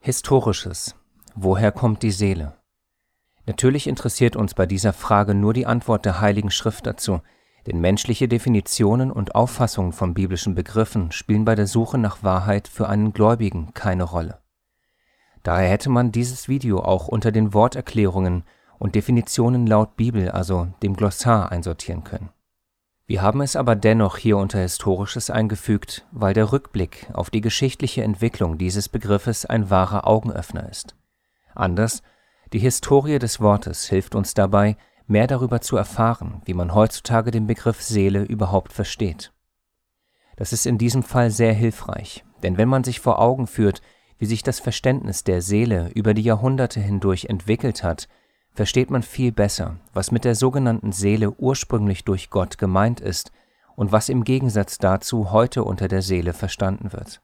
Historisches. Woher kommt die Seele? Natürlich interessiert uns bei dieser Frage nur die Antwort der Heiligen Schrift dazu, denn menschliche Definitionen und Auffassungen von biblischen Begriffen spielen bei der Suche nach Wahrheit für einen Gläubigen keine Rolle. Daher hätte man dieses Video auch unter den Worterklärungen und Definitionen laut Bibel, also dem Glossar, einsortieren können. Wir haben es aber dennoch hier unter Historisches eingefügt, weil der Rückblick auf die geschichtliche Entwicklung dieses Begriffes ein wahrer Augenöffner ist. Anders, die Historie des Wortes hilft uns dabei, mehr darüber zu erfahren, wie man heutzutage den Begriff Seele überhaupt versteht. Das ist in diesem Fall sehr hilfreich, denn wenn man sich vor Augen führt, wie sich das Verständnis der Seele über die Jahrhunderte hindurch entwickelt hat, versteht man viel besser, was mit der sogenannten Seele ursprünglich durch Gott gemeint ist und was im Gegensatz dazu heute unter der Seele verstanden wird.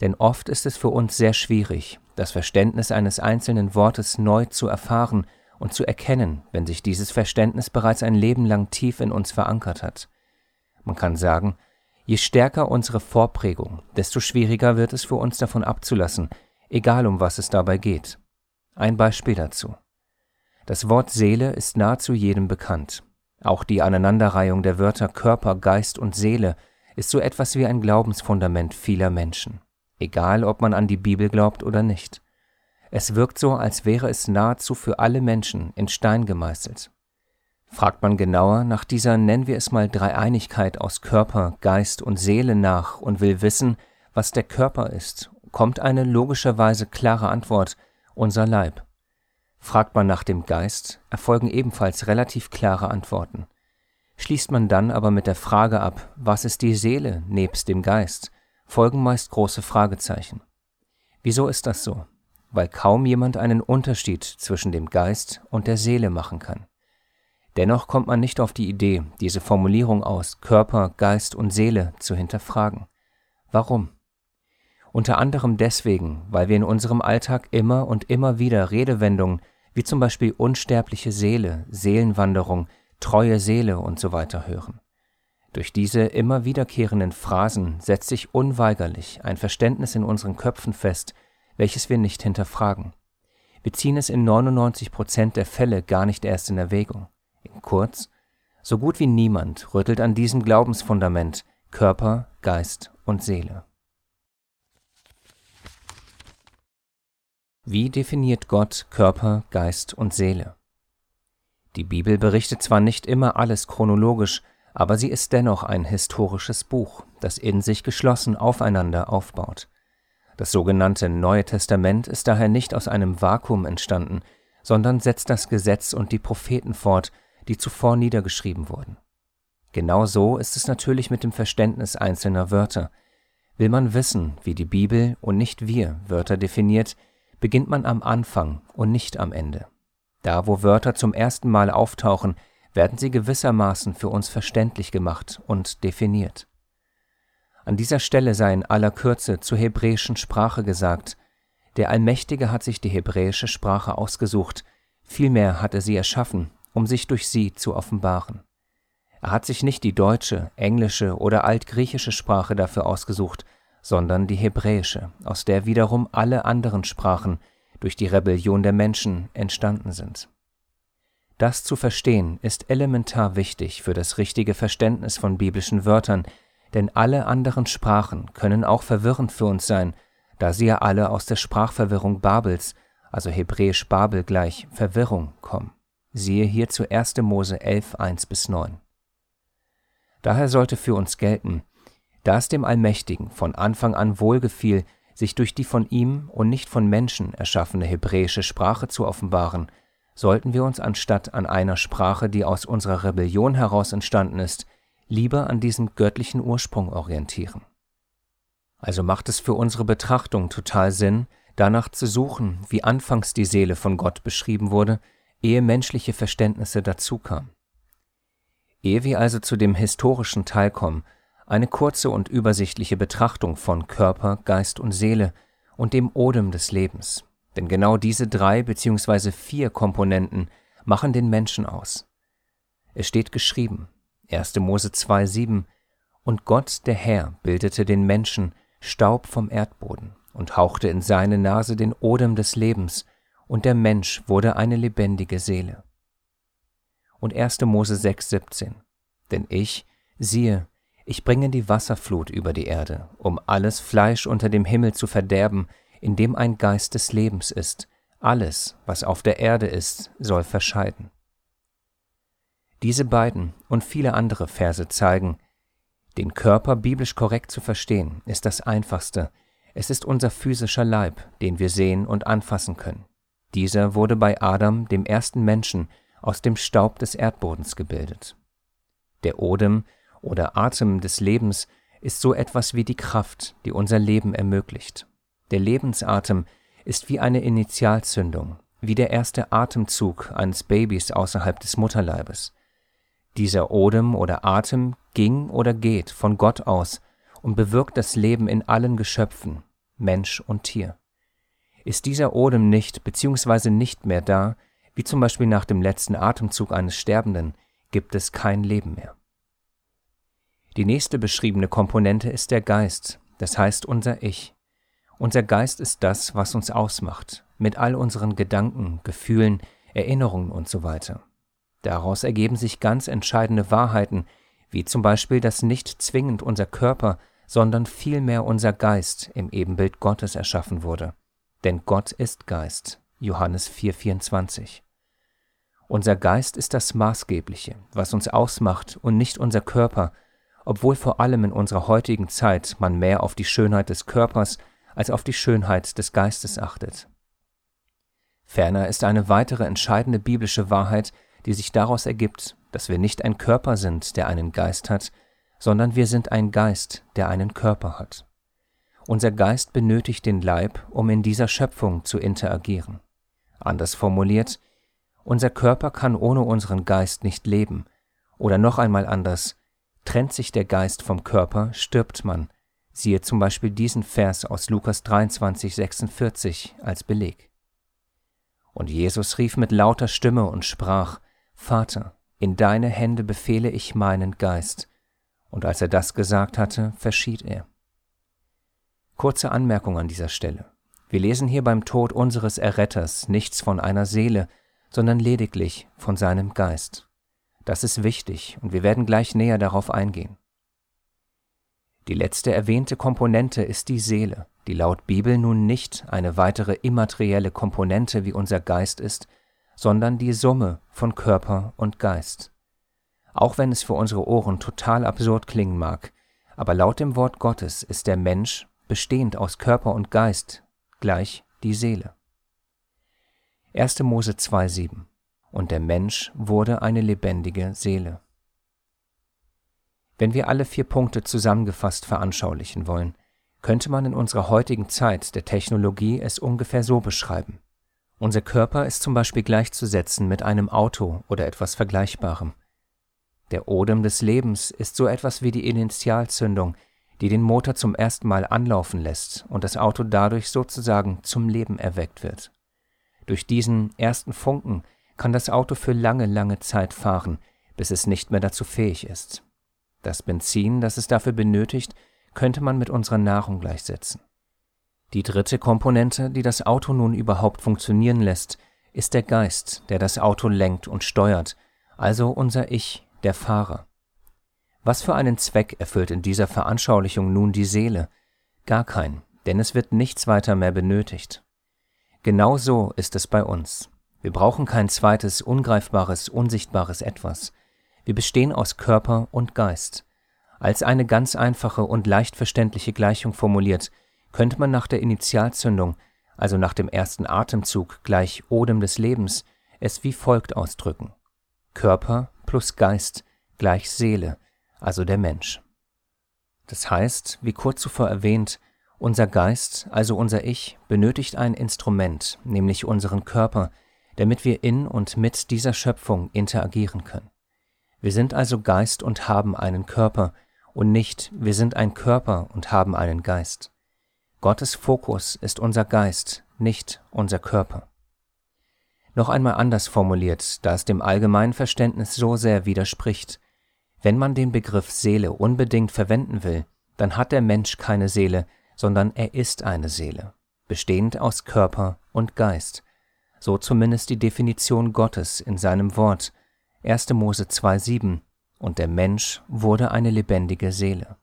Denn oft ist es für uns sehr schwierig, das Verständnis eines einzelnen Wortes neu zu erfahren und zu erkennen, wenn sich dieses Verständnis bereits ein Leben lang tief in uns verankert hat. Man kann sagen, je stärker unsere Vorprägung, desto schwieriger wird es für uns davon abzulassen, egal um was es dabei geht. Ein Beispiel dazu. Das Wort Seele ist nahezu jedem bekannt. Auch die Aneinanderreihung der Wörter Körper, Geist und Seele ist so etwas wie ein Glaubensfundament vieler Menschen, egal ob man an die Bibel glaubt oder nicht. Es wirkt so, als wäre es nahezu für alle Menschen in Stein gemeißelt. Fragt man genauer nach dieser, nennen wir es mal Dreieinigkeit aus Körper, Geist und Seele nach und will wissen, was der Körper ist, kommt eine logischerweise klare Antwort, unser Leib. Fragt man nach dem Geist, erfolgen ebenfalls relativ klare Antworten. Schließt man dann aber mit der Frage ab, was ist die Seele nebst dem Geist, folgen meist große Fragezeichen. Wieso ist das so? Weil kaum jemand einen Unterschied zwischen dem Geist und der Seele machen kann. Dennoch kommt man nicht auf die Idee, diese Formulierung aus Körper, Geist und Seele zu hinterfragen. Warum? Unter anderem deswegen, weil wir in unserem Alltag immer und immer wieder Redewendungen wie zum Beispiel unsterbliche Seele, Seelenwanderung, treue Seele und so weiter hören. Durch diese immer wiederkehrenden Phrasen setzt sich unweigerlich ein Verständnis in unseren Köpfen fest, welches wir nicht hinterfragen. Wir ziehen es in 99 Prozent der Fälle gar nicht erst in Erwägung. In kurz, so gut wie niemand rüttelt an diesem Glaubensfundament Körper, Geist und Seele. Wie definiert Gott Körper, Geist und Seele? Die Bibel berichtet zwar nicht immer alles chronologisch, aber sie ist dennoch ein historisches Buch, das in sich geschlossen aufeinander aufbaut. Das sogenannte Neue Testament ist daher nicht aus einem Vakuum entstanden, sondern setzt das Gesetz und die Propheten fort, die zuvor niedergeschrieben wurden. Genau so ist es natürlich mit dem Verständnis einzelner Wörter. Will man wissen, wie die Bibel und nicht wir Wörter definiert, beginnt man am Anfang und nicht am Ende. Da, wo Wörter zum ersten Mal auftauchen, werden sie gewissermaßen für uns verständlich gemacht und definiert. An dieser Stelle sei in aller Kürze zur hebräischen Sprache gesagt, der Allmächtige hat sich die hebräische Sprache ausgesucht, vielmehr hat er sie erschaffen, um sich durch sie zu offenbaren. Er hat sich nicht die deutsche, englische oder altgriechische Sprache dafür ausgesucht, sondern die hebräische, aus der wiederum alle anderen Sprachen durch die Rebellion der Menschen entstanden sind. Das zu verstehen ist elementar wichtig für das richtige Verständnis von biblischen Wörtern, denn alle anderen Sprachen können auch verwirrend für uns sein, da sie ja alle aus der Sprachverwirrung Babels, also hebräisch Babel gleich Verwirrung, kommen. Siehe hier zu 1. Mose 11, 1 bis 9. Daher sollte für uns gelten, da es dem Allmächtigen von Anfang an wohlgefiel, sich durch die von ihm und nicht von Menschen erschaffene hebräische Sprache zu offenbaren, sollten wir uns anstatt an einer Sprache, die aus unserer Rebellion heraus entstanden ist, lieber an diesem göttlichen Ursprung orientieren. Also macht es für unsere Betrachtung total Sinn, danach zu suchen, wie anfangs die Seele von Gott beschrieben wurde, ehe menschliche Verständnisse dazukamen. Ehe wir also zu dem historischen Teil kommen, eine kurze und übersichtliche Betrachtung von Körper, Geist und Seele und dem Odem des Lebens. Denn genau diese drei bzw. vier Komponenten machen den Menschen aus. Es steht geschrieben, 1. Mose 2,7 Und Gott, der Herr, bildete den Menschen Staub vom Erdboden und hauchte in seine Nase den Odem des Lebens, und der Mensch wurde eine lebendige Seele. Und 1. Mose 6,17 Denn ich, siehe, ich bringe die Wasserflut über die Erde, um alles Fleisch unter dem Himmel zu verderben, in dem ein Geist des Lebens ist. Alles, was auf der Erde ist, soll verscheiden. Diese beiden und viele andere Verse zeigen, den Körper biblisch korrekt zu verstehen, ist das Einfachste. Es ist unser physischer Leib, den wir sehen und anfassen können. Dieser wurde bei Adam, dem ersten Menschen, aus dem Staub des Erdbodens gebildet. Der Odem oder Atem des Lebens ist so etwas wie die Kraft, die unser Leben ermöglicht. Der Lebensatem ist wie eine Initialzündung, wie der erste Atemzug eines Babys außerhalb des Mutterleibes. Dieser Odem oder Atem ging oder geht von Gott aus und bewirkt das Leben in allen Geschöpfen, Mensch und Tier. Ist dieser Odem nicht bzw. nicht mehr da, wie zum Beispiel nach dem letzten Atemzug eines Sterbenden, gibt es kein Leben mehr. Die nächste beschriebene Komponente ist der Geist, das heißt unser Ich. Unser Geist ist das, was uns ausmacht, mit all unseren Gedanken, Gefühlen, Erinnerungen und so weiter. Daraus ergeben sich ganz entscheidende Wahrheiten, wie zum Beispiel, dass nicht zwingend unser Körper, sondern vielmehr unser Geist im Ebenbild Gottes erschaffen wurde. Denn Gott ist Geist. Johannes 4,24. Unser Geist ist das Maßgebliche, was uns ausmacht und nicht unser Körper, obwohl vor allem in unserer heutigen Zeit man mehr auf die Schönheit des Körpers als auf die Schönheit des Geistes achtet. Ferner ist eine weitere entscheidende biblische Wahrheit, die sich daraus ergibt, dass wir nicht ein Körper sind, der einen Geist hat, sondern wir sind ein Geist, der einen Körper hat. Unser Geist benötigt den Leib, um in dieser Schöpfung zu interagieren. Anders formuliert, unser Körper kann ohne unseren Geist nicht leben, oder noch einmal anders, trennt sich der Geist vom Körper, stirbt man. Siehe zum Beispiel diesen Vers aus Lukas 23, 46 als Beleg. Und Jesus rief mit lauter Stimme und sprach, Vater, in deine Hände befehle ich meinen Geist. Und als er das gesagt hatte, verschied er. Kurze Anmerkung an dieser Stelle. Wir lesen hier beim Tod unseres Erretters nichts von einer Seele, sondern lediglich von seinem Geist. Das ist wichtig und wir werden gleich näher darauf eingehen. Die letzte erwähnte Komponente ist die Seele, die laut Bibel nun nicht eine weitere immaterielle Komponente wie unser Geist ist, sondern die Summe von Körper und Geist. Auch wenn es für unsere Ohren total absurd klingen mag, aber laut dem Wort Gottes ist der Mensch, bestehend aus Körper und Geist, gleich die Seele. 1. Mose 2,7 Und der Mensch wurde eine lebendige Seele. Wenn wir alle vier Punkte zusammengefasst veranschaulichen wollen, könnte man in unserer heutigen Zeit der Technologie es ungefähr so beschreiben. Unser Körper ist zum Beispiel gleichzusetzen mit einem Auto oder etwas Vergleichbarem. Der Odem des Lebens ist so etwas wie die Initialzündung, die den Motor zum ersten Mal anlaufen lässt und das Auto dadurch sozusagen zum Leben erweckt wird. Durch diesen ersten Funken kann das Auto für lange, lange Zeit fahren, bis es nicht mehr dazu fähig ist. Das Benzin, das es dafür benötigt, könnte man mit unserer Nahrung gleichsetzen. Die dritte Komponente, die das Auto nun überhaupt funktionieren lässt, ist der Geist, der das Auto lenkt und steuert, also unser Ich, der Fahrer. Was für einen Zweck erfüllt in dieser Veranschaulichung nun die Seele? Gar kein, denn es wird nichts weiter mehr benötigt. Genau so ist es bei uns. Wir brauchen kein zweites, ungreifbares, unsichtbares Etwas. Wir bestehen aus Körper und Geist. Als eine ganz einfache und leicht verständliche Gleichung formuliert, könnte man nach der Initialzündung, also nach dem ersten Atemzug gleich Odem des Lebens, es wie folgt ausdrücken. Körper plus Geist gleich Seele, also der Mensch. Das heißt, wie kurz zuvor erwähnt, unser Geist, also unser Ich, benötigt ein Instrument, nämlich unseren Körper, damit wir in und mit dieser Schöpfung interagieren können. Wir sind also Geist und haben einen Körper, und nicht wir sind ein Körper und haben einen Geist. Gottes Fokus ist unser Geist, nicht unser Körper. Noch einmal anders formuliert, da es dem allgemeinen Verständnis so sehr widerspricht. Wenn man den Begriff Seele unbedingt verwenden will, dann hat der Mensch keine Seele, sondern er ist eine Seele, bestehend aus Körper und Geist, so zumindest die Definition Gottes in seinem Wort 1. Mose 2,7 und der Mensch wurde eine lebendige Seele.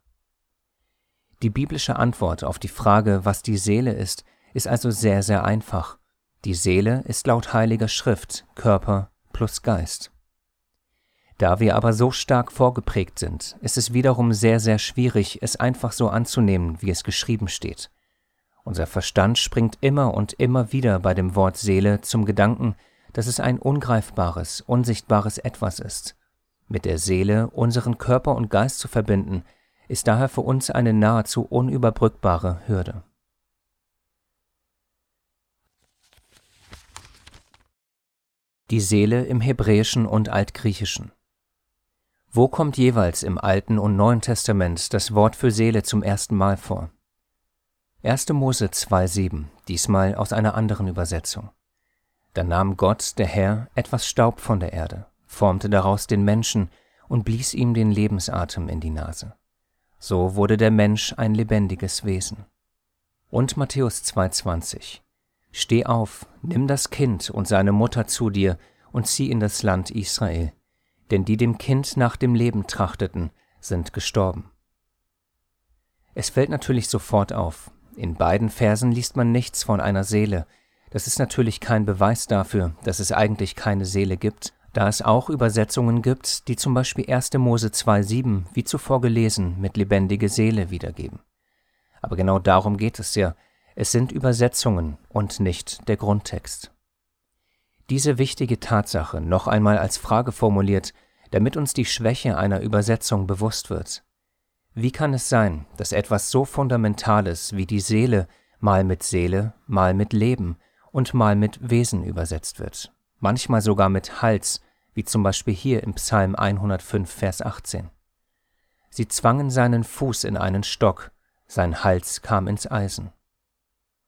Die biblische Antwort auf die Frage, was die Seele ist, ist also sehr, sehr einfach. Die Seele ist laut Heiliger Schrift Körper plus Geist. Da wir aber so stark vorgeprägt sind, ist es wiederum sehr, sehr schwierig, es einfach so anzunehmen, wie es geschrieben steht. Unser Verstand springt immer und immer wieder bei dem Wort Seele zum Gedanken, dass es ein ungreifbares, unsichtbares Etwas ist. Mit der Seele unseren Körper und Geist zu verbinden, ist daher für uns eine nahezu unüberbrückbare Hürde. Die Seele im Hebräischen und Altgriechischen wo kommt jeweils im Alten und Neuen Testament das Wort für Seele zum ersten Mal vor? 1. Mose 2,7, diesmal aus einer anderen Übersetzung. Da nahm Gott, der Herr, etwas Staub von der Erde, formte daraus den Menschen und blies ihm den Lebensatem in die Nase. So wurde der Mensch ein lebendiges Wesen. Und Matthäus 2,20 Steh auf, nimm das Kind und seine Mutter zu dir und zieh in das Land Israel denn die dem Kind nach dem Leben trachteten, sind gestorben. Es fällt natürlich sofort auf, in beiden Versen liest man nichts von einer Seele, das ist natürlich kein Beweis dafür, dass es eigentlich keine Seele gibt, da es auch Übersetzungen gibt, die zum Beispiel 1. Mose 2,7, wie zuvor gelesen, mit lebendige Seele wiedergeben. Aber genau darum geht es ja, es sind Übersetzungen und nicht der Grundtext. Diese wichtige Tatsache noch einmal als Frage formuliert, damit uns die Schwäche einer Übersetzung bewusst wird. Wie kann es sein, dass etwas so Fundamentales wie die Seele mal mit Seele, mal mit Leben und mal mit Wesen übersetzt wird, manchmal sogar mit Hals, wie zum Beispiel hier im Psalm 105, Vers 18. Sie zwangen seinen Fuß in einen Stock, sein Hals kam ins Eisen.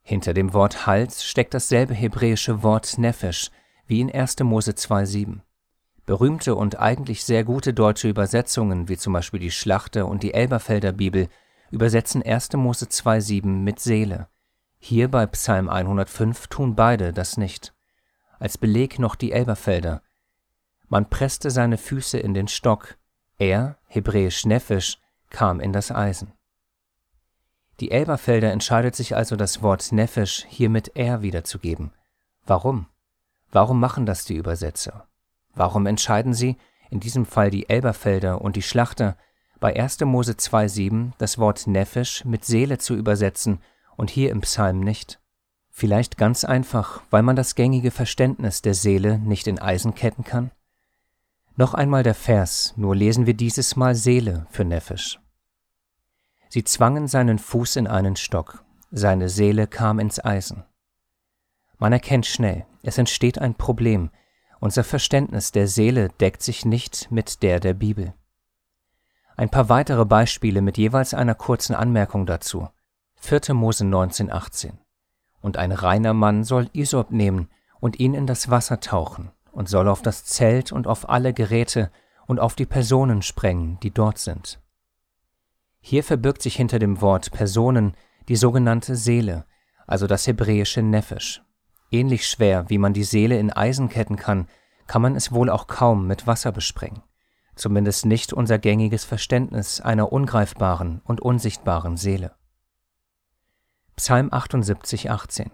Hinter dem Wort Hals steckt dasselbe hebräische Wort Nefesh, wie in 1. Mose 2,7. Berühmte und eigentlich sehr gute deutsche Übersetzungen, wie zum Beispiel die Schlachter und die Elberfelder Bibel, übersetzen 1. Mose 2,7 mit Seele. Hier bei Psalm 105 tun beide das nicht. Als Beleg noch die Elberfelder. Man presste seine Füße in den Stock, er, hebräisch Nephisch, kam in das Eisen. Die Elberfelder entscheidet sich also das Wort Nephisch hier mit er wiederzugeben. Warum? Warum machen das die Übersetzer? Warum entscheiden sie, in diesem Fall die Elberfelder und die Schlachter, bei 1. Mose 2,7 das Wort Nephisch mit Seele zu übersetzen und hier im Psalm nicht? Vielleicht ganz einfach, weil man das gängige Verständnis der Seele nicht in Eisen ketten kann? Noch einmal der Vers, nur lesen wir dieses Mal Seele für Nephisch. Sie zwangen seinen Fuß in einen Stock, seine Seele kam ins Eisen. Man erkennt schnell, es entsteht ein Problem, unser Verständnis der Seele deckt sich nicht mit der der Bibel. Ein paar weitere Beispiele mit jeweils einer kurzen Anmerkung dazu. 4. Mose 19,18 Und ein reiner Mann soll Isop nehmen und ihn in das Wasser tauchen und soll auf das Zelt und auf alle Geräte und auf die Personen sprengen, die dort sind. Hier verbirgt sich hinter dem Wort Personen die sogenannte Seele, also das hebräische Nefesh. Ähnlich schwer, wie man die Seele in Eisen ketten kann, kann man es wohl auch kaum mit Wasser besprengen. Zumindest nicht unser gängiges Verständnis einer ungreifbaren und unsichtbaren Seele. Psalm 78, 18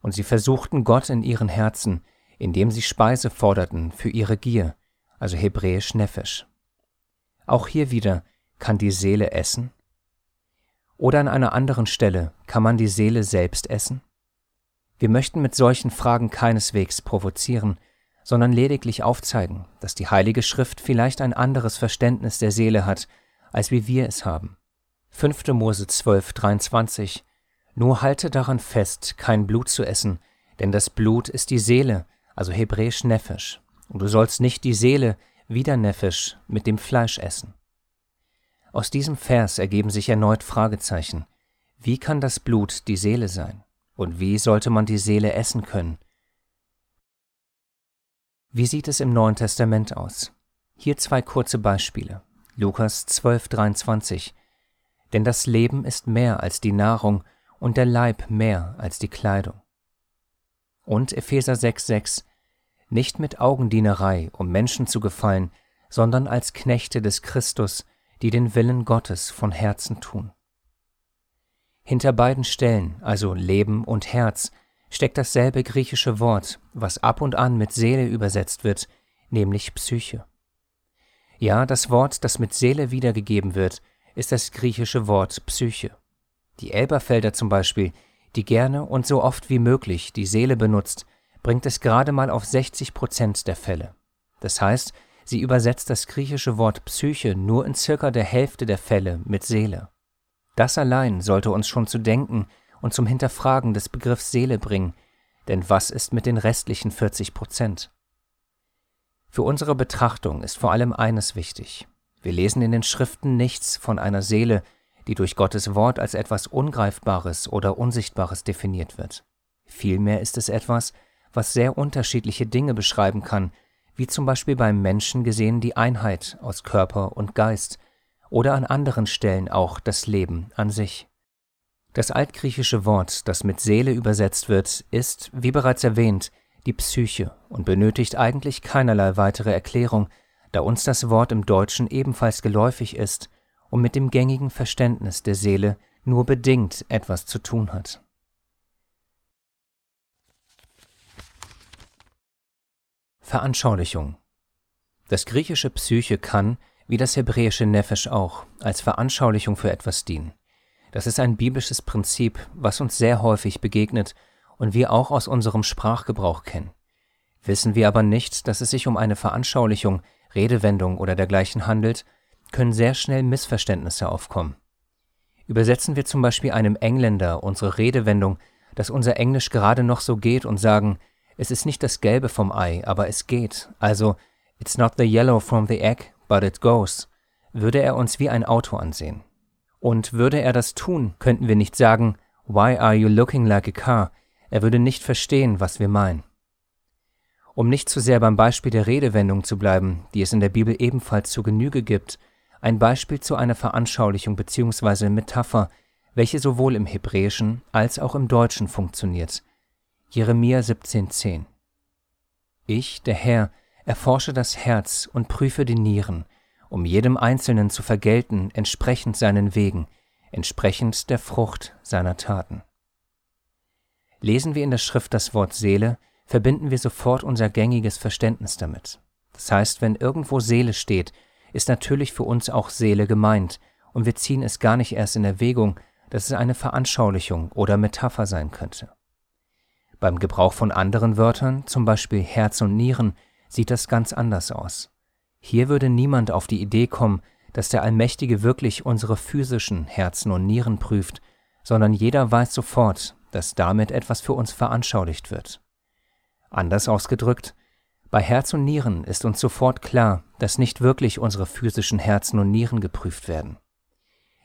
Und sie versuchten Gott in ihren Herzen, indem sie Speise forderten für ihre Gier, also hebräisch Nefesh. Auch hier wieder, kann die Seele essen? Oder an einer anderen Stelle, kann man die Seele selbst essen? Wir möchten mit solchen Fragen keineswegs provozieren, sondern lediglich aufzeigen, dass die Heilige Schrift vielleicht ein anderes Verständnis der Seele hat, als wie wir es haben. 5. Mose 12, 23 Nur halte daran fest, kein Blut zu essen, denn das Blut ist die Seele, also hebräisch Nefesh, und du sollst nicht die Seele, wieder Nefesh, mit dem Fleisch essen. Aus diesem Vers ergeben sich erneut Fragezeichen. Wie kann das Blut die Seele sein? Und wie sollte man die Seele essen können? Wie sieht es im Neuen Testament aus? Hier zwei kurze Beispiele. Lukas 12,23 Denn das Leben ist mehr als die Nahrung und der Leib mehr als die Kleidung. Und Epheser 6,6 Nicht mit Augendienerei, um Menschen zu gefallen, sondern als Knechte des Christus, die den Willen Gottes von Herzen tun. Hinter beiden Stellen, also Leben und Herz, steckt dasselbe griechische Wort, was ab und an mit Seele übersetzt wird, nämlich Psyche. Ja, das Wort, das mit Seele wiedergegeben wird, ist das griechische Wort Psyche. Die Elberfelder zum Beispiel, die gerne und so oft wie möglich die Seele benutzt, bringt es gerade mal auf 60 Prozent der Fälle. Das heißt, sie übersetzt das griechische Wort Psyche nur in circa der Hälfte der Fälle mit Seele. Das allein sollte uns schon zu denken und zum Hinterfragen des Begriffs Seele bringen, denn was ist mit den restlichen 40 Prozent? Für unsere Betrachtung ist vor allem eines wichtig. Wir lesen in den Schriften nichts von einer Seele, die durch Gottes Wort als etwas Ungreifbares oder Unsichtbares definiert wird. Vielmehr ist es etwas, was sehr unterschiedliche Dinge beschreiben kann, wie zum Beispiel beim Menschen gesehen die Einheit aus Körper und Geist oder an anderen Stellen auch das Leben an sich. Das altgriechische Wort, das mit Seele übersetzt wird, ist, wie bereits erwähnt, die Psyche und benötigt eigentlich keinerlei weitere Erklärung, da uns das Wort im Deutschen ebenfalls geläufig ist und mit dem gängigen Verständnis der Seele nur bedingt etwas zu tun hat. Veranschaulichung Das griechische Psyche kann, wie das hebräische Nefesh auch, als Veranschaulichung für etwas dienen. Das ist ein biblisches Prinzip, was uns sehr häufig begegnet und wir auch aus unserem Sprachgebrauch kennen. Wissen wir aber nicht, dass es sich um eine Veranschaulichung, Redewendung oder dergleichen handelt, können sehr schnell Missverständnisse aufkommen. Übersetzen wir zum Beispiel einem Engländer unsere Redewendung, dass unser Englisch gerade noch so geht und sagen, es ist nicht das Gelbe vom Ei, aber es geht, also it's not the yellow from the egg, but it goes, würde er uns wie ein Auto ansehen. Und würde er das tun, könnten wir nicht sagen, Why are you looking like a car? Er würde nicht verstehen, was wir meinen. Um nicht zu sehr beim Beispiel der Redewendung zu bleiben, die es in der Bibel ebenfalls zu Genüge gibt, ein Beispiel zu einer Veranschaulichung bzw. Metapher, welche sowohl im Hebräischen als auch im Deutschen funktioniert. Jeremia 17,10 Ich, der Herr, erforsche das Herz und prüfe die Nieren, um jedem Einzelnen zu vergelten entsprechend seinen Wegen, entsprechend der Frucht seiner Taten. Lesen wir in der Schrift das Wort Seele, verbinden wir sofort unser gängiges Verständnis damit. Das heißt, wenn irgendwo Seele steht, ist natürlich für uns auch Seele gemeint, und wir ziehen es gar nicht erst in Erwägung, dass es eine Veranschaulichung oder Metapher sein könnte. Beim Gebrauch von anderen Wörtern, zum Beispiel Herz und Nieren, sieht das ganz anders aus. Hier würde niemand auf die Idee kommen, dass der Allmächtige wirklich unsere physischen Herzen und Nieren prüft, sondern jeder weiß sofort, dass damit etwas für uns veranschaulicht wird. Anders ausgedrückt, bei Herz und Nieren ist uns sofort klar, dass nicht wirklich unsere physischen Herzen und Nieren geprüft werden.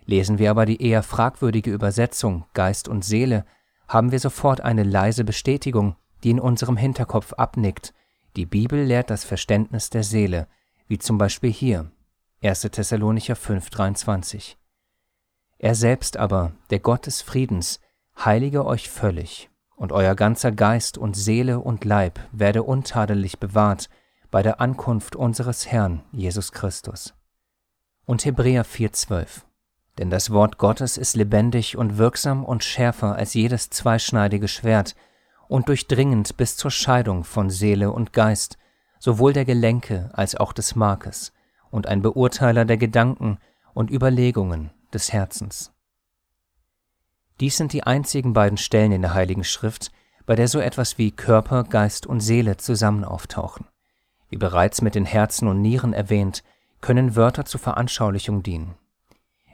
Lesen wir aber die eher fragwürdige Übersetzung Geist und Seele, haben wir sofort eine leise Bestätigung, die in unserem Hinterkopf abnickt. Die Bibel lehrt das Verständnis der Seele, wie zum Beispiel hier 1. Thessalonicher 5,23. Er selbst aber, der Gott des Friedens, heilige euch völlig, und euer ganzer Geist und Seele und Leib werde untadelig bewahrt bei der Ankunft unseres Herrn Jesus Christus. Und Hebräer 4,12 Denn das Wort Gottes ist lebendig und wirksam und schärfer als jedes zweischneidige Schwert und durchdringend bis zur Scheidung von Seele und Geist, sowohl der Gelenke als auch des Markes, und ein Beurteiler der Gedanken und Überlegungen des Herzens. Dies sind die einzigen beiden Stellen in der Heiligen Schrift, bei der so etwas wie Körper, Geist und Seele zusammen auftauchen. Wie bereits mit den Herzen und Nieren erwähnt, können Wörter zur Veranschaulichung dienen.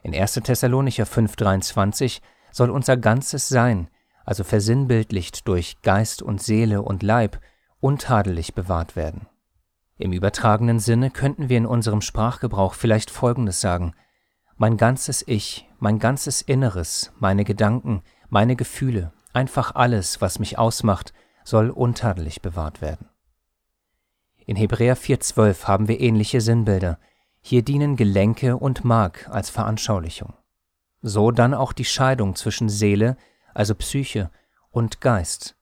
In 1. Thessalonicher 5,23 soll unser ganzes Sein, also versinnbildlicht durch Geist und Seele und Leib, untadelig bewahrt werden. Im übertragenen Sinne könnten wir in unserem Sprachgebrauch vielleicht Folgendes sagen – mein ganzes Ich, mein ganzes Inneres, meine Gedanken, meine Gefühle, einfach alles, was mich ausmacht, soll untadelig bewahrt werden. In Hebräer 4,12 haben wir ähnliche Sinnbilder. Hier dienen Gelenke und Mark als Veranschaulichung. so dann auch die Scheidung zwischen Seele, also Psyche, und Geist.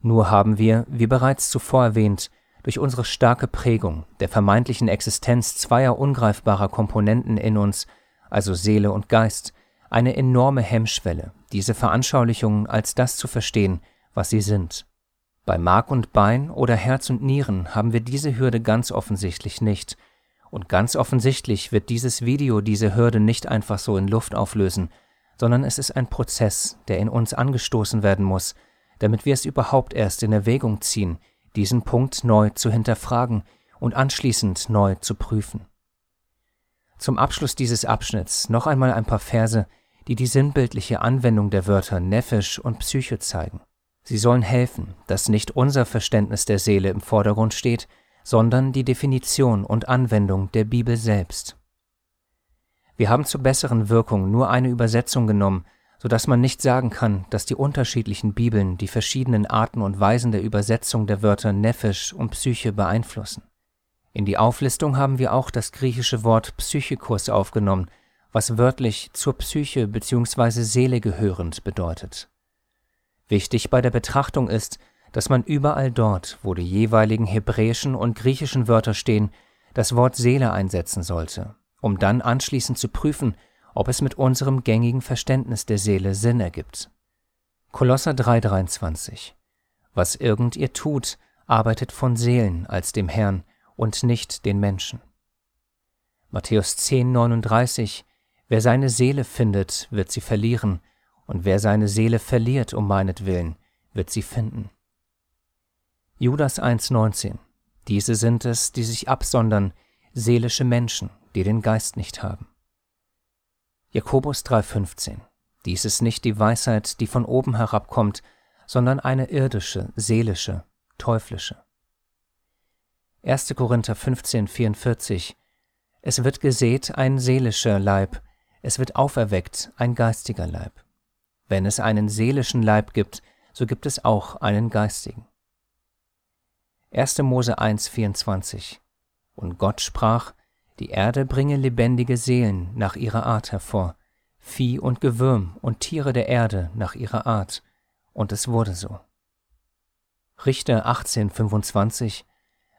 Nur haben wir, wie bereits zuvor erwähnt, durch unsere starke Prägung der vermeintlichen Existenz zweier ungreifbarer Komponenten in uns, also Seele und Geist, eine enorme Hemmschwelle, diese Veranschaulichungen als das zu verstehen, was sie sind. Bei Mark und Bein oder Herz und Nieren haben wir diese Hürde ganz offensichtlich nicht, und ganz offensichtlich wird dieses Video diese Hürde nicht einfach so in Luft auflösen, sondern es ist ein Prozess, der in uns angestoßen werden muss, damit wir es überhaupt erst in Erwägung ziehen, diesen Punkt neu zu hinterfragen und anschließend neu zu prüfen. Zum Abschluss dieses Abschnitts noch einmal ein paar Verse, die die sinnbildliche Anwendung der Wörter Nephisch und Psyche zeigen. Sie sollen helfen, dass nicht unser Verständnis der Seele im Vordergrund steht, sondern die Definition und Anwendung der Bibel selbst. Wir haben zur besseren Wirkung nur eine Übersetzung genommen, so dass man nicht sagen kann, dass die unterschiedlichen Bibeln die verschiedenen Arten und Weisen der Übersetzung der Wörter Nephisch und Psyche beeinflussen. In die Auflistung haben wir auch das griechische Wort Psychikus aufgenommen, was wörtlich zur Psyche bzw. Seele gehörend bedeutet. Wichtig bei der Betrachtung ist, dass man überall dort, wo die jeweiligen hebräischen und griechischen Wörter stehen, das Wort Seele einsetzen sollte, um dann anschließend zu prüfen, ob es mit unserem gängigen Verständnis der Seele Sinn ergibt. Kolosser 3,23 Was irgend ihr tut, arbeitet von Seelen als dem Herrn und nicht den Menschen. Matthäus 10,39 Wer seine Seele findet, wird sie verlieren, und wer seine Seele verliert um meinetwillen, wird sie finden. Judas 1,19 Diese sind es, die sich absondern, seelische Menschen, die den Geist nicht haben. Jakobus 3,15 Dies ist nicht die Weisheit, die von oben herabkommt, sondern eine irdische, seelische, teuflische. 1. Korinther 15,44 Es wird gesät ein seelischer Leib, es wird auferweckt ein geistiger Leib. Wenn es einen seelischen Leib gibt, so gibt es auch einen geistigen. 1. Mose 1, 24 Und Gott sprach, die Erde bringe lebendige Seelen nach ihrer Art hervor, Vieh und Gewürm und Tiere der Erde nach ihrer Art, und es wurde so. Richter 18, 25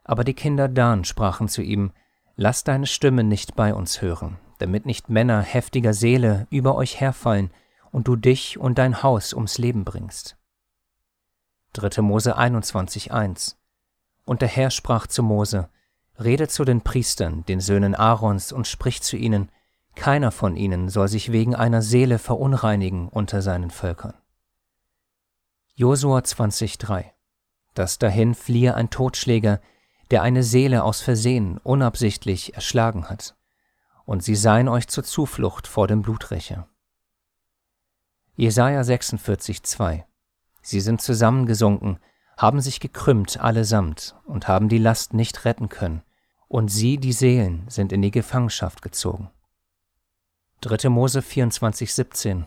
Aber die Kinder Dan sprachen zu ihm, Lass deine Stimme nicht bei uns hören, damit nicht Männer heftiger Seele über euch herfallen und du dich und dein Haus ums Leben bringst. 3. Mose 21.1 Und der Herr sprach zu Mose, Rede zu den Priestern, den Söhnen Aarons, und sprich zu ihnen, keiner von ihnen soll sich wegen einer Seele verunreinigen unter seinen Völkern. Josua 20.3 Dass dahin fliehe ein Totschläger, der eine Seele aus Versehen unabsichtlich erschlagen hat, und sie seien euch zur Zuflucht vor dem Bluträcher. Jesaja 46,2 Sie sind zusammengesunken, haben sich gekrümmt allesamt und haben die Last nicht retten können, und sie, die Seelen, sind in die Gefangenschaft gezogen. 3. Mose 24,17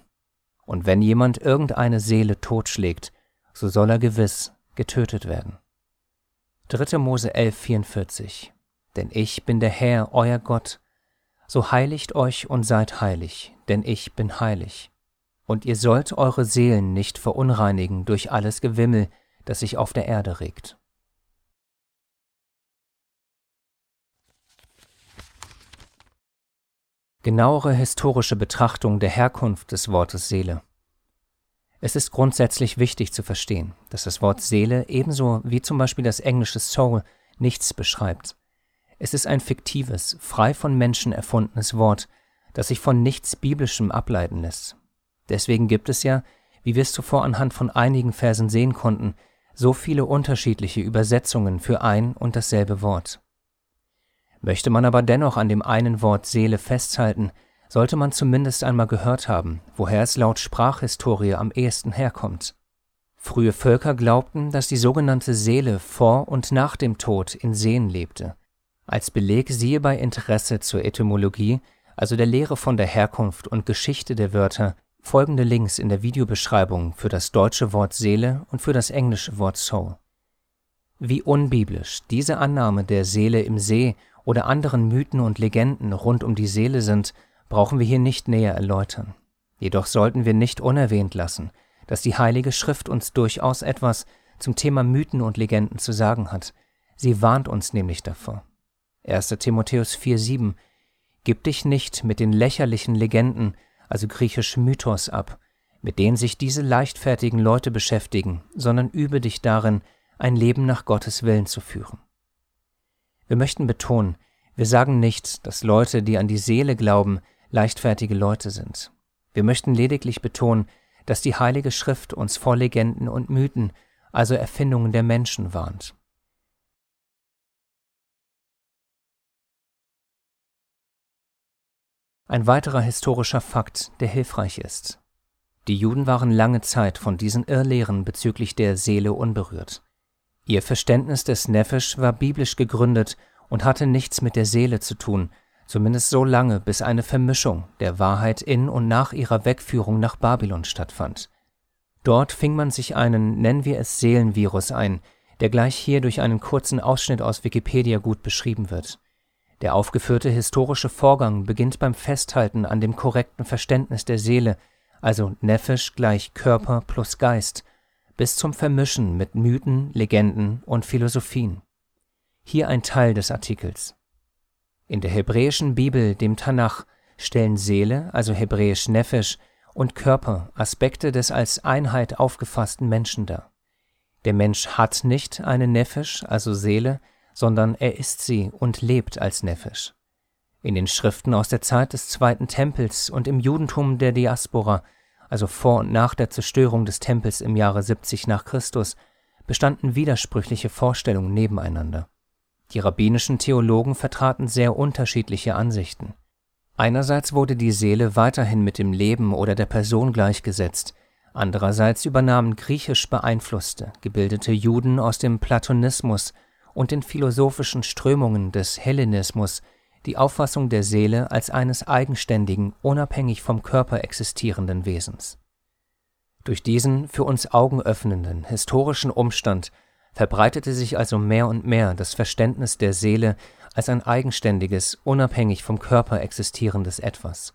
Und wenn jemand irgendeine Seele totschlägt, so soll er gewiss getötet werden. 3. Mose 11,44 Denn ich bin der Herr, euer Gott, so heiligt euch und seid heilig, denn ich bin heilig und ihr sollt eure Seelen nicht verunreinigen durch alles Gewimmel, das sich auf der Erde regt. Genauere historische Betrachtung der Herkunft des Wortes Seele. Es ist grundsätzlich wichtig zu verstehen, dass das Wort Seele ebenso wie zum Beispiel das englische Soul nichts beschreibt. Es ist ein fiktives, frei von Menschen erfundenes Wort, das sich von nichts Biblischem ableiten lässt. Deswegen gibt es ja, wie wir es zuvor anhand von einigen Versen sehen konnten, so viele unterschiedliche Übersetzungen für ein und dasselbe Wort. Möchte man aber dennoch an dem einen Wort Seele festhalten, sollte man zumindest einmal gehört haben, woher es laut Sprachhistorie am ehesten herkommt. Frühe Völker glaubten, dass die sogenannte Seele vor und nach dem Tod in Seen lebte. Als Beleg siehe bei Interesse zur Etymologie, also der Lehre von der Herkunft und Geschichte der Wörter, Folgende Links in der Videobeschreibung für das deutsche Wort Seele und für das englische Wort Soul. Wie unbiblisch diese Annahme der Seele im See oder anderen Mythen und Legenden rund um die Seele sind, brauchen wir hier nicht näher erläutern. Jedoch sollten wir nicht unerwähnt lassen, dass die Heilige Schrift uns durchaus etwas zum Thema Mythen und Legenden zu sagen hat. Sie warnt uns nämlich davor. 1. Timotheus 4,7 Gib dich nicht mit den lächerlichen Legenden, also griechisch Mythos, ab, mit denen sich diese leichtfertigen Leute beschäftigen, sondern übe dich darin, ein Leben nach Gottes Willen zu führen. Wir möchten betonen, wir sagen nicht, dass Leute, die an die Seele glauben, leichtfertige Leute sind. Wir möchten lediglich betonen, dass die Heilige Schrift uns vor Legenden und Mythen, also Erfindungen der Menschen, warnt. Ein weiterer historischer Fakt, der hilfreich ist. Die Juden waren lange Zeit von diesen Irrlehren bezüglich der Seele unberührt. Ihr Verständnis des Nefesh war biblisch gegründet und hatte nichts mit der Seele zu tun, zumindest so lange, bis eine Vermischung der Wahrheit in und nach ihrer Wegführung nach Babylon stattfand. Dort fing man sich einen, nennen wir es Seelenvirus ein, der gleich hier durch einen kurzen Ausschnitt aus Wikipedia gut beschrieben wird. Der aufgeführte historische Vorgang beginnt beim Festhalten an dem korrekten Verständnis der Seele, also Nefesh gleich Körper plus Geist, bis zum Vermischen mit Mythen, Legenden und Philosophien. Hier ein Teil des Artikels. In der hebräischen Bibel, dem Tanach, stellen Seele, also hebräisch Nefesh, und Körper Aspekte des als Einheit aufgefassten Menschen dar. Der Mensch hat nicht eine Nefesh, also Seele, sondern er ist sie und lebt als Nefesh. In den Schriften aus der Zeit des Zweiten Tempels und im Judentum der Diaspora, also vor und nach der Zerstörung des Tempels im Jahre 70 nach Christus, bestanden widersprüchliche Vorstellungen nebeneinander. Die rabbinischen Theologen vertraten sehr unterschiedliche Ansichten. Einerseits wurde die Seele weiterhin mit dem Leben oder der Person gleichgesetzt, andererseits übernahmen griechisch beeinflusste, gebildete Juden aus dem Platonismus und den philosophischen Strömungen des Hellenismus die Auffassung der Seele als eines eigenständigen, unabhängig vom Körper existierenden Wesens. Durch diesen für uns augenöffnenden historischen Umstand verbreitete sich also mehr und mehr das Verständnis der Seele als ein eigenständiges, unabhängig vom Körper existierendes Etwas.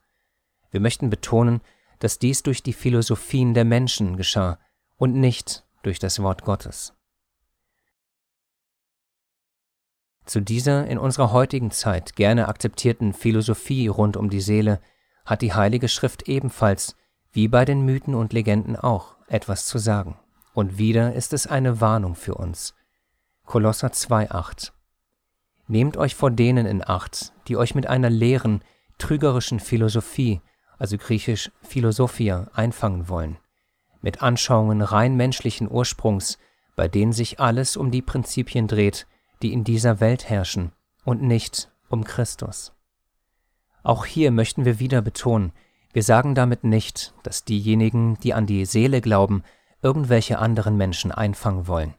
Wir möchten betonen, dass dies durch die Philosophien der Menschen geschah und nicht durch das Wort Gottes. Zu dieser in unserer heutigen Zeit gerne akzeptierten Philosophie rund um die Seele hat die Heilige Schrift ebenfalls, wie bei den Mythen und Legenden auch, etwas zu sagen. Und wieder ist es eine Warnung für uns. Kolosser 2,8 Nehmt euch vor denen in Acht, die euch mit einer leeren, trügerischen Philosophie, also griechisch Philosophia, einfangen wollen, mit Anschauungen rein menschlichen Ursprungs, bei denen sich alles um die Prinzipien dreht, die in dieser Welt herrschen und nicht um Christus. Auch hier möchten wir wieder betonen, wir sagen damit nicht, dass diejenigen, die an die Seele glauben, irgendwelche anderen Menschen einfangen wollen.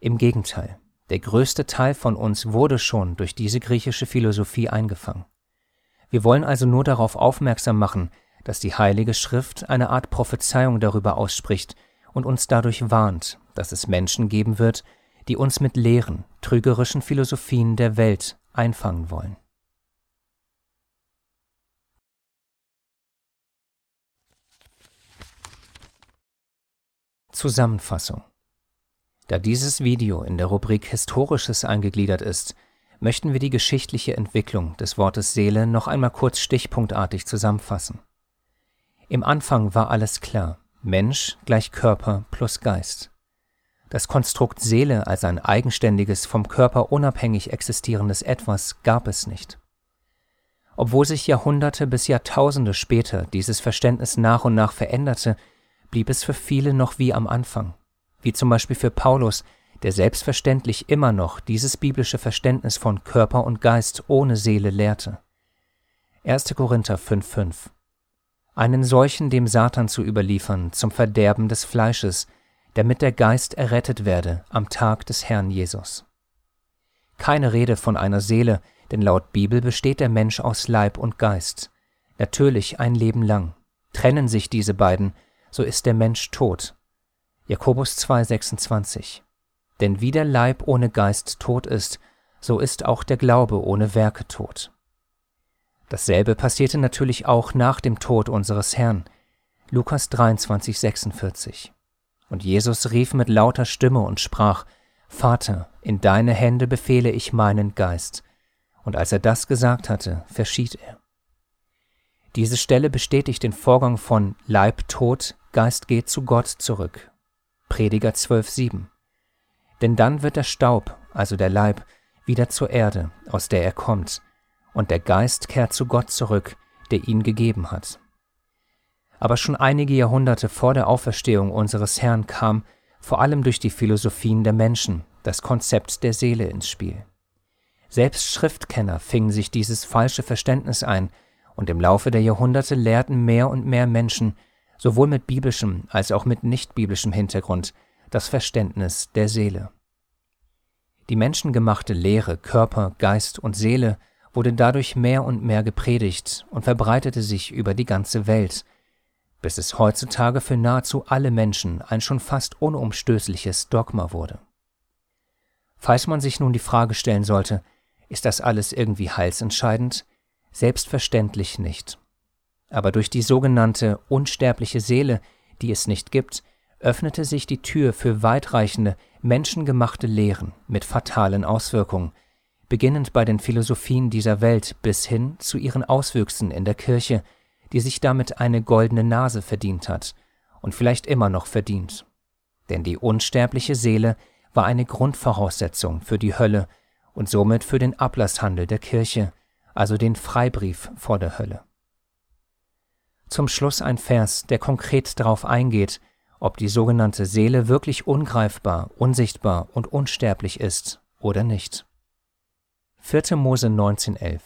Im Gegenteil, der größte Teil von uns wurde schon durch diese griechische Philosophie eingefangen. Wir wollen also nur darauf aufmerksam machen, dass die Heilige Schrift eine Art Prophezeiung darüber ausspricht und uns dadurch warnt, dass es Menschen geben wird, die uns mit leeren, trügerischen Philosophien der Welt einfangen wollen. Zusammenfassung Da dieses Video in der Rubrik Historisches eingegliedert ist, möchten wir die geschichtliche Entwicklung des Wortes Seele noch einmal kurz stichpunktartig zusammenfassen. Im Anfang war alles klar, Mensch gleich Körper plus Geist. Das Konstrukt Seele als ein eigenständiges, vom Körper unabhängig existierendes Etwas gab es nicht. Obwohl sich Jahrhunderte bis Jahrtausende später dieses Verständnis nach und nach veränderte, blieb es für viele noch wie am Anfang, wie zum Beispiel für Paulus, der selbstverständlich immer noch dieses biblische Verständnis von Körper und Geist ohne Seele lehrte. 1. Korinther 5,5 Einen solchen dem Satan zu überliefern zum Verderben des Fleisches, damit der Geist errettet werde am Tag des Herrn Jesus. Keine Rede von einer Seele, denn laut Bibel besteht der Mensch aus Leib und Geist, natürlich ein Leben lang. Trennen sich diese beiden, so ist der Mensch tot. Jakobus 2,26 Denn wie der Leib ohne Geist tot ist, so ist auch der Glaube ohne Werke tot. Dasselbe passierte natürlich auch nach dem Tod unseres Herrn, Lukas 23, 46. Und Jesus rief mit lauter Stimme und sprach, Vater, in deine Hände befehle ich meinen Geist. Und als er das gesagt hatte, verschied er. Diese Stelle bestätigt den Vorgang von Leib tot, Geist geht zu Gott zurück. Prediger 12,7. Denn dann wird der Staub, also der Leib, wieder zur Erde, aus der er kommt, und der Geist kehrt zu Gott zurück, der ihn gegeben hat. Aber schon einige Jahrhunderte vor der Auferstehung unseres Herrn kam, vor allem durch die Philosophien der Menschen, das Konzept der Seele ins Spiel. Selbst Schriftkenner fingen sich dieses falsche Verständnis ein, und im Laufe der Jahrhunderte lehrten mehr und mehr Menschen, sowohl mit biblischem als auch mit nicht biblischem Hintergrund, das Verständnis der Seele. Die menschengemachte Lehre Körper, Geist und Seele wurde dadurch mehr und mehr gepredigt und verbreitete sich über die ganze Welt, bis es heutzutage für nahezu alle Menschen ein schon fast unumstößliches Dogma wurde. Falls man sich nun die Frage stellen sollte, ist das alles irgendwie heilsentscheidend? Selbstverständlich nicht. Aber durch die sogenannte unsterbliche Seele, die es nicht gibt, öffnete sich die Tür für weitreichende, menschengemachte Lehren mit fatalen Auswirkungen, beginnend bei den Philosophien dieser Welt bis hin zu ihren Auswüchsen in der Kirche, die sich damit eine goldene Nase verdient hat und vielleicht immer noch verdient. Denn die unsterbliche Seele war eine Grundvoraussetzung für die Hölle und somit für den Ablasshandel der Kirche, also den Freibrief vor der Hölle. Zum Schluss ein Vers, der konkret darauf eingeht, ob die sogenannte Seele wirklich ungreifbar, unsichtbar und unsterblich ist oder nicht. 4. Mose 19,11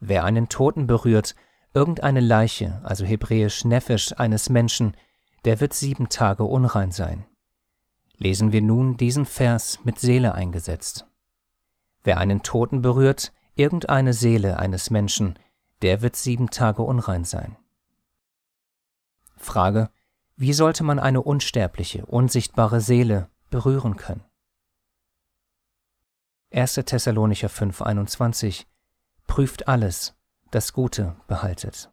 Wer einen Toten berührt, irgendeine Leiche, also hebräisch Nephisch eines Menschen, der wird sieben Tage unrein sein. Lesen wir nun diesen Vers mit Seele eingesetzt. Wer einen Toten berührt, irgendeine Seele eines Menschen, der wird sieben Tage unrein sein. Frage, wie sollte man eine unsterbliche, unsichtbare Seele berühren können? 1. Thessalonicher 5,21 Prüft alles, das Gute behaltet.